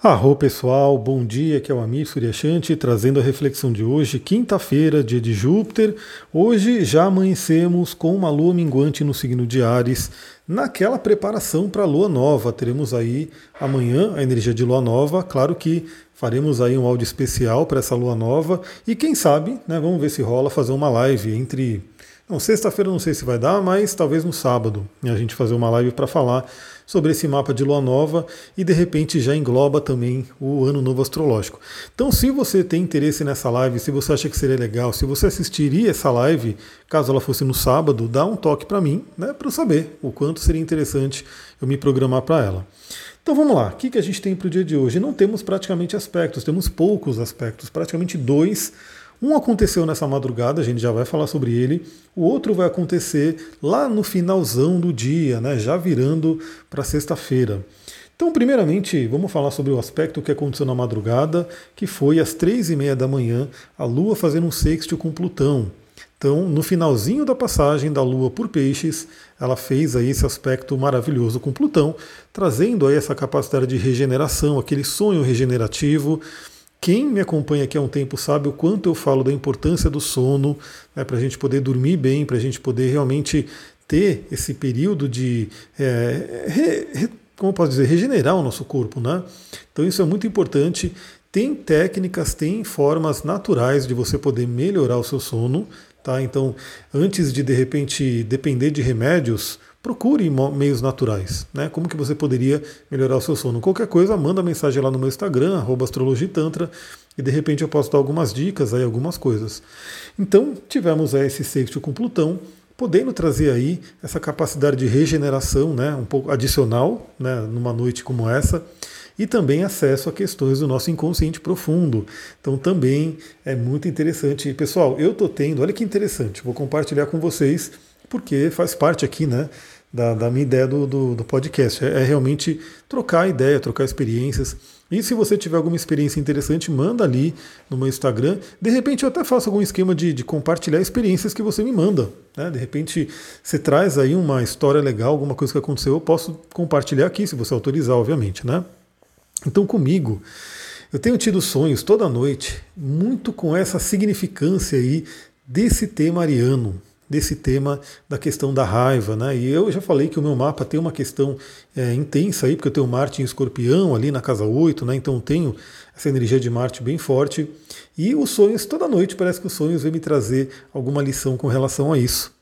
Arro pessoal, bom dia, aqui é o Amir Suryashanti trazendo a reflexão de hoje, quinta-feira, dia de Júpiter. Hoje já amanhecemos com uma lua minguante no signo de Ares, naquela preparação para a lua nova. Teremos aí amanhã a energia de lua nova, claro que faremos aí um áudio especial para essa lua nova e quem sabe, né, vamos ver se rola fazer uma live entre não, sexta-feira não sei se vai dar, mas talvez no sábado a gente fazer uma live para falar sobre esse mapa de lua nova e de repente já engloba também o ano novo astrológico. Então, se você tem interesse nessa live, se você acha que seria legal, se você assistiria essa live, caso ela fosse no sábado, dá um toque para mim, né, para eu saber o quanto seria interessante eu me programar para ela. Então vamos lá, o que, que a gente tem para o dia de hoje? Não temos praticamente aspectos, temos poucos aspectos, praticamente dois um aconteceu nessa madrugada, a gente já vai falar sobre ele. O outro vai acontecer lá no finalzão do dia, né, já virando para sexta-feira. Então, primeiramente, vamos falar sobre o aspecto que aconteceu na madrugada, que foi às três e meia da manhã, a Lua fazendo um sexto com Plutão. Então, no finalzinho da passagem da Lua por Peixes, ela fez aí esse aspecto maravilhoso com Plutão, trazendo aí essa capacidade de regeneração, aquele sonho regenerativo. Quem me acompanha aqui há um tempo sabe o quanto eu falo da importância do sono, né, para a gente poder dormir bem, para a gente poder realmente ter esse período de, é, re, re, como posso dizer, regenerar o nosso corpo. Né? Então isso é muito importante. Tem técnicas, tem formas naturais de você poder melhorar o seu sono. Tá? Então, antes de de repente depender de remédios, procure meios naturais. Né? Como que você poderia melhorar o seu sono? Qualquer coisa, manda mensagem lá no meu Instagram, astrologitantra, e de repente eu posso dar algumas dicas, aí, algumas coisas. Então, tivemos aí esse sexto com Plutão, podendo trazer aí essa capacidade de regeneração, né, um pouco adicional, né, numa noite como essa, e também acesso a questões do nosso inconsciente profundo. Então também é muito interessante. Pessoal, eu estou tendo, olha que interessante, vou compartilhar com vocês porque faz parte aqui, né, da, da minha ideia do, do, do podcast. É, é, realmente trocar ideia, trocar experiências. E se você tiver alguma experiência interessante, manda ali no meu Instagram. De repente eu até faço algum esquema de, de compartilhar experiências que você me manda. Né? De repente você traz aí uma história legal, alguma coisa que aconteceu, eu posso compartilhar aqui, se você autorizar, obviamente. Né? Então comigo, eu tenho tido sonhos toda noite, muito com essa significância aí desse tema ariano desse tema da questão da raiva. Né? E eu já falei que o meu mapa tem uma questão é, intensa aí, porque eu tenho Marte em escorpião ali na casa 8, né? então tenho essa energia de Marte bem forte. E os sonhos, toda noite parece que os sonhos vêm me trazer alguma lição com relação a isso.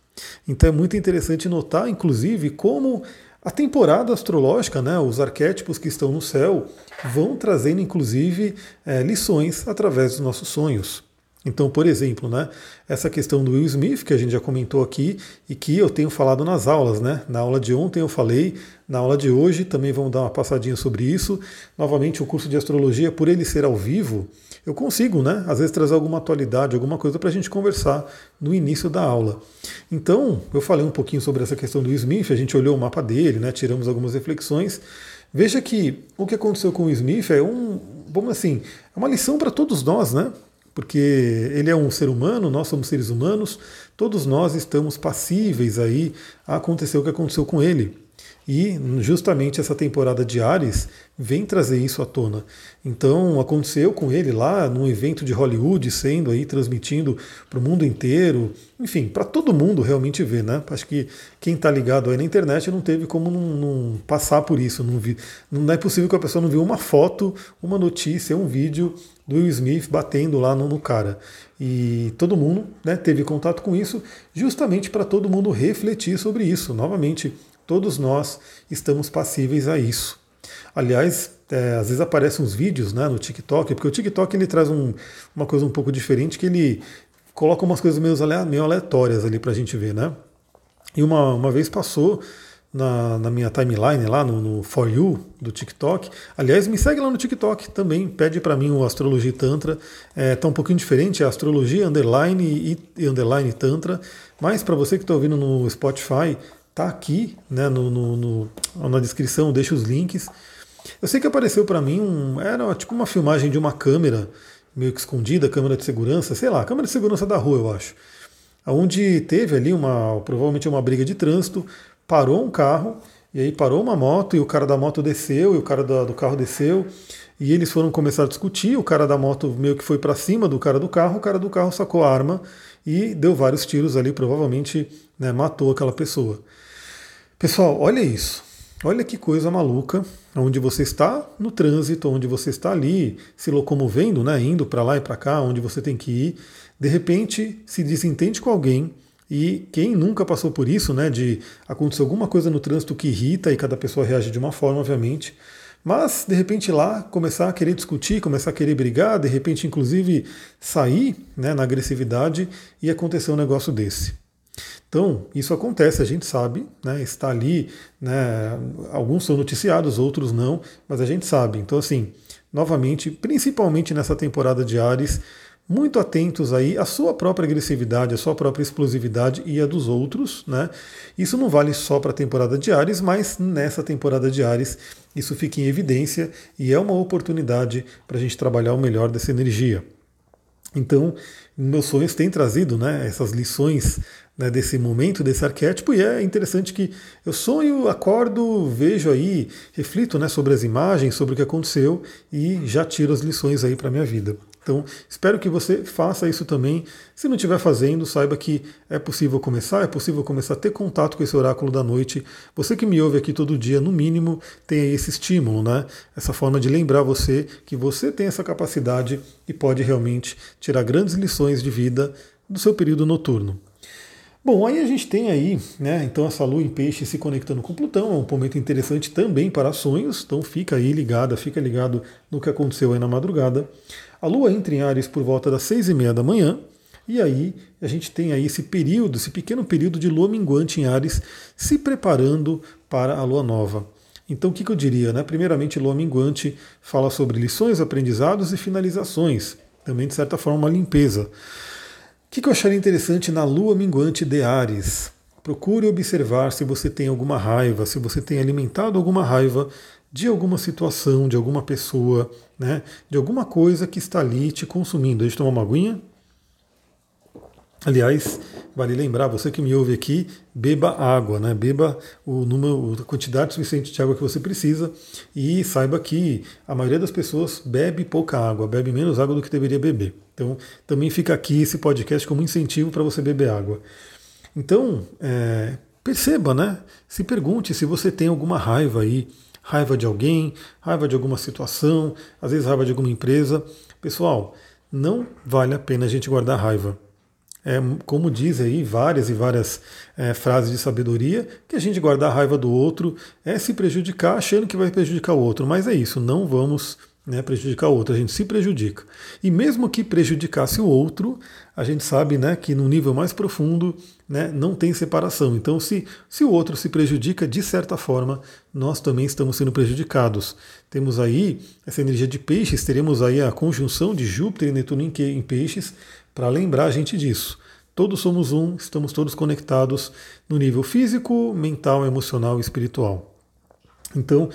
Então é muito interessante notar, inclusive, como a temporada astrológica, né, os arquétipos que estão no céu, vão trazendo, inclusive, é, lições através dos nossos sonhos. Então, por exemplo, né, essa questão do Will Smith, que a gente já comentou aqui e que eu tenho falado nas aulas, né? Na aula de ontem eu falei, na aula de hoje também vamos dar uma passadinha sobre isso. Novamente, o curso de astrologia, por ele ser ao vivo, eu consigo, né? Às vezes trazer alguma atualidade, alguma coisa para a gente conversar no início da aula. Então, eu falei um pouquinho sobre essa questão do Will Smith, a gente olhou o mapa dele, né? Tiramos algumas reflexões. Veja que o que aconteceu com o Smith é um, vamos assim, é uma lição para todos nós, né? Porque ele é um ser humano, nós somos seres humanos, todos nós estamos passíveis aí a acontecer o que aconteceu com ele. E justamente essa temporada de Ares vem trazer isso à tona. Então aconteceu com ele lá num evento de Hollywood, sendo aí transmitindo para o mundo inteiro, enfim, para todo mundo realmente ver, né? Acho que quem está ligado aí na internet não teve como não, não, passar por isso, não vi, não é possível que a pessoa não viu uma foto, uma notícia, um vídeo do Will Smith batendo lá no, no cara. E todo mundo né, teve contato com isso, justamente para todo mundo refletir sobre isso. Novamente, Todos nós estamos passíveis a isso. Aliás, é, às vezes aparecem uns vídeos né, no TikTok, porque o TikTok ele traz um, uma coisa um pouco diferente, que ele coloca umas coisas meio, aleatórias ali para a gente ver, né? E uma, uma vez passou na, na minha timeline lá no, no, For You do TikTok. Aliás, me segue lá no TikTok também, pede para mim o Astrologia Tantra. É, tá um pouquinho diferente, é Astrologia Underline e, e Underline Tantra. Mas para você que está ouvindo no Spotify, Tá aqui né, no, no, no, na descrição, deixa os links. Eu sei que apareceu para mim um. Era tipo uma filmagem de uma câmera, meio que escondida, câmera de segurança, sei lá, câmera de segurança da rua, eu acho. Onde teve ali uma. provavelmente uma briga de trânsito, parou um carro e aí parou uma moto e o cara da moto desceu e o cara do carro desceu e eles foram começar a discutir. O cara da moto meio que foi para cima do cara do carro, o cara do carro sacou a arma e deu vários tiros ali, provavelmente né, matou aquela pessoa. Pessoal, olha isso. Olha que coisa maluca, onde você está no trânsito, onde você está ali se locomovendo, né, indo para lá e para cá, onde você tem que ir, de repente se desentende com alguém. E quem nunca passou por isso, né, de acontecer alguma coisa no trânsito que irrita e cada pessoa reage de uma forma, obviamente, mas de repente lá começar a querer discutir, começar a querer brigar, de repente inclusive sair né, na agressividade e acontecer um negócio desse. Então, isso acontece, a gente sabe, né, está ali, né, alguns são noticiados, outros não, mas a gente sabe. Então, assim, novamente, principalmente nessa temporada de Ares, muito atentos aí à sua própria agressividade, à sua própria explosividade e a dos outros, né? Isso não vale só para a temporada de Ares, mas nessa temporada de Ares isso fica em evidência e é uma oportunidade para a gente trabalhar o melhor dessa energia. Então, meus sonhos têm trazido né, essas lições né, desse momento, desse arquétipo, e é interessante que eu sonho, acordo, vejo aí, reflito né, sobre as imagens, sobre o que aconteceu e já tiro as lições aí para a minha vida. Então, espero que você faça isso também. Se não estiver fazendo, saiba que é possível começar, é possível começar a ter contato com esse oráculo da noite. Você que me ouve aqui todo dia, no mínimo, tem esse estímulo, né? Essa forma de lembrar você que você tem essa capacidade e pode realmente tirar grandes lições de vida do seu período noturno. Bom, aí a gente tem aí, né, então essa lua em peixe se conectando com Plutão, é um momento interessante também para sonhos, então fica aí ligada, fica ligado no que aconteceu aí na madrugada. A Lua entra em Ares por volta das seis e meia da manhã, e aí a gente tem aí esse período, esse pequeno período de Lua minguante em Ares, se preparando para a Lua nova. Então o que, que eu diria? Né? Primeiramente, Lua minguante fala sobre lições, aprendizados e finalizações. Também, de certa forma, uma limpeza. O que, eu acharia interessante na Lua minguante de Ares? Procure observar se você tem alguma raiva, se você tem alimentado alguma raiva de alguma situação, de alguma pessoa, né, de alguma coisa que está ali te consumindo. A gente tomar uma aguinha? Aliás, vale lembrar, você que me ouve aqui, beba água, né? Beba o número, a quantidade suficiente de água que você precisa e saiba que a maioria das pessoas bebe pouca água, bebe menos água do que deveria beber. Então, também fica aqui esse podcast como incentivo para você beber água. Então, é, perceba, né? Se pergunte se você tem alguma raiva aí, raiva de alguém, raiva de alguma situação, às vezes raiva de alguma empresa. Pessoal, não vale a pena a gente guardar raiva. É, como diz aí várias e várias é, frases de sabedoria, que a gente guardar a raiva do outro é se prejudicar achando que vai prejudicar o outro. Mas é isso, não vamos né, prejudicar o outro, a gente se prejudica. E mesmo que prejudicasse o outro, a gente sabe né, que no nível mais profundo né, não tem separação. Então, se, se o outro se prejudica, de certa forma, nós também estamos sendo prejudicados. Temos aí essa energia de peixes, teremos aí a conjunção de Júpiter e Netuno em, em peixes para lembrar a gente disso. Todos somos um, estamos todos conectados no nível físico, mental, emocional e espiritual. Então,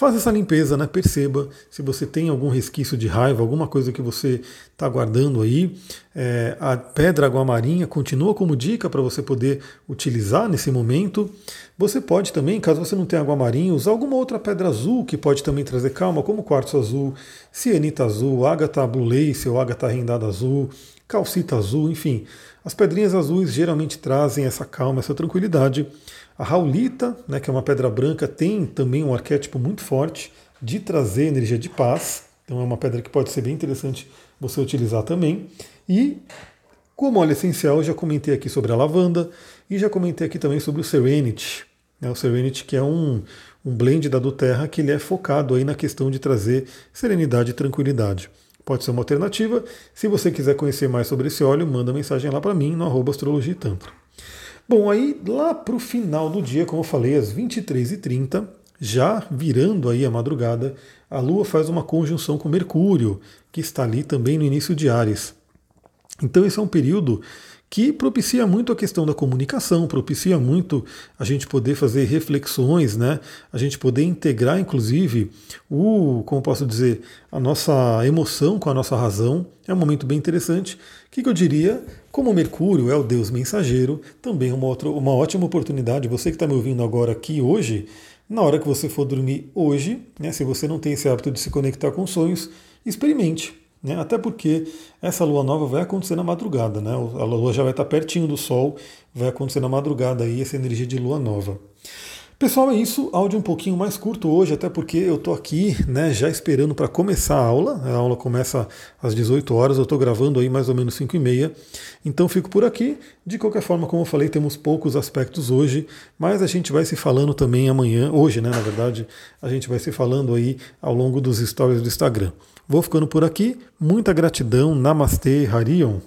Faz essa limpeza, né? Perceba se você tem algum resquício de raiva, alguma coisa que você está guardando aí. É, a pedra aguamarinha continua como dica para você poder utilizar nesse momento. Você pode também, caso você não tenha aguamarinha, usar alguma outra pedra azul que pode também trazer calma, como quartzo azul, cianita azul, ágata blue lace ou ágata rendada azul, calcita azul, enfim. As pedrinhas azuis geralmente trazem essa calma, essa tranquilidade. A Raulita, né, que é uma pedra branca, tem também um arquétipo muito forte de trazer energia de paz. Então é uma pedra que pode ser bem interessante você utilizar também. E como óleo essencial, já comentei aqui sobre a lavanda e já comentei aqui também sobre o Serenity. Né, o Serenity que é um, um blend da do Terra que ele é focado aí na questão de trazer serenidade e tranquilidade. Pode ser uma alternativa. Se você quiser conhecer mais sobre esse óleo, manda mensagem lá para mim no arroba astrologia tantra. Bom, aí lá para o final do dia, como eu falei, às 23h30, já virando aí a madrugada, a Lua faz uma conjunção com Mercúrio, que está ali também no início de Ares. Então esse é um período que propicia muito a questão da comunicação, propicia muito a gente poder fazer reflexões, né? A gente poder integrar, inclusive, o, como posso dizer, a nossa emoção com a nossa razão. É um momento bem interessante. O que, que eu diria? Como Mercúrio é o Deus mensageiro, também uma, outra, uma ótima oportunidade. Você que está me ouvindo agora aqui hoje, na hora que você for dormir hoje, né, se você não tem esse hábito de se conectar com sonhos, experimente. Né? Até porque essa lua nova vai acontecer na madrugada, né? a lua já vai estar pertinho do sol, vai acontecer na madrugada aí essa energia de lua nova. Pessoal, é isso. Áudio um pouquinho mais curto hoje, até porque eu estou aqui né, já esperando para começar a aula. A aula começa às 18 horas, eu estou gravando aí mais ou menos 5 e meia. Então fico por aqui. De qualquer forma, como eu falei, temos poucos aspectos hoje, mas a gente vai se falando também amanhã, hoje, né? Na verdade, a gente vai se falando aí ao longo dos stories do Instagram. Vou ficando por aqui. Muita gratidão. Namastê, Harion.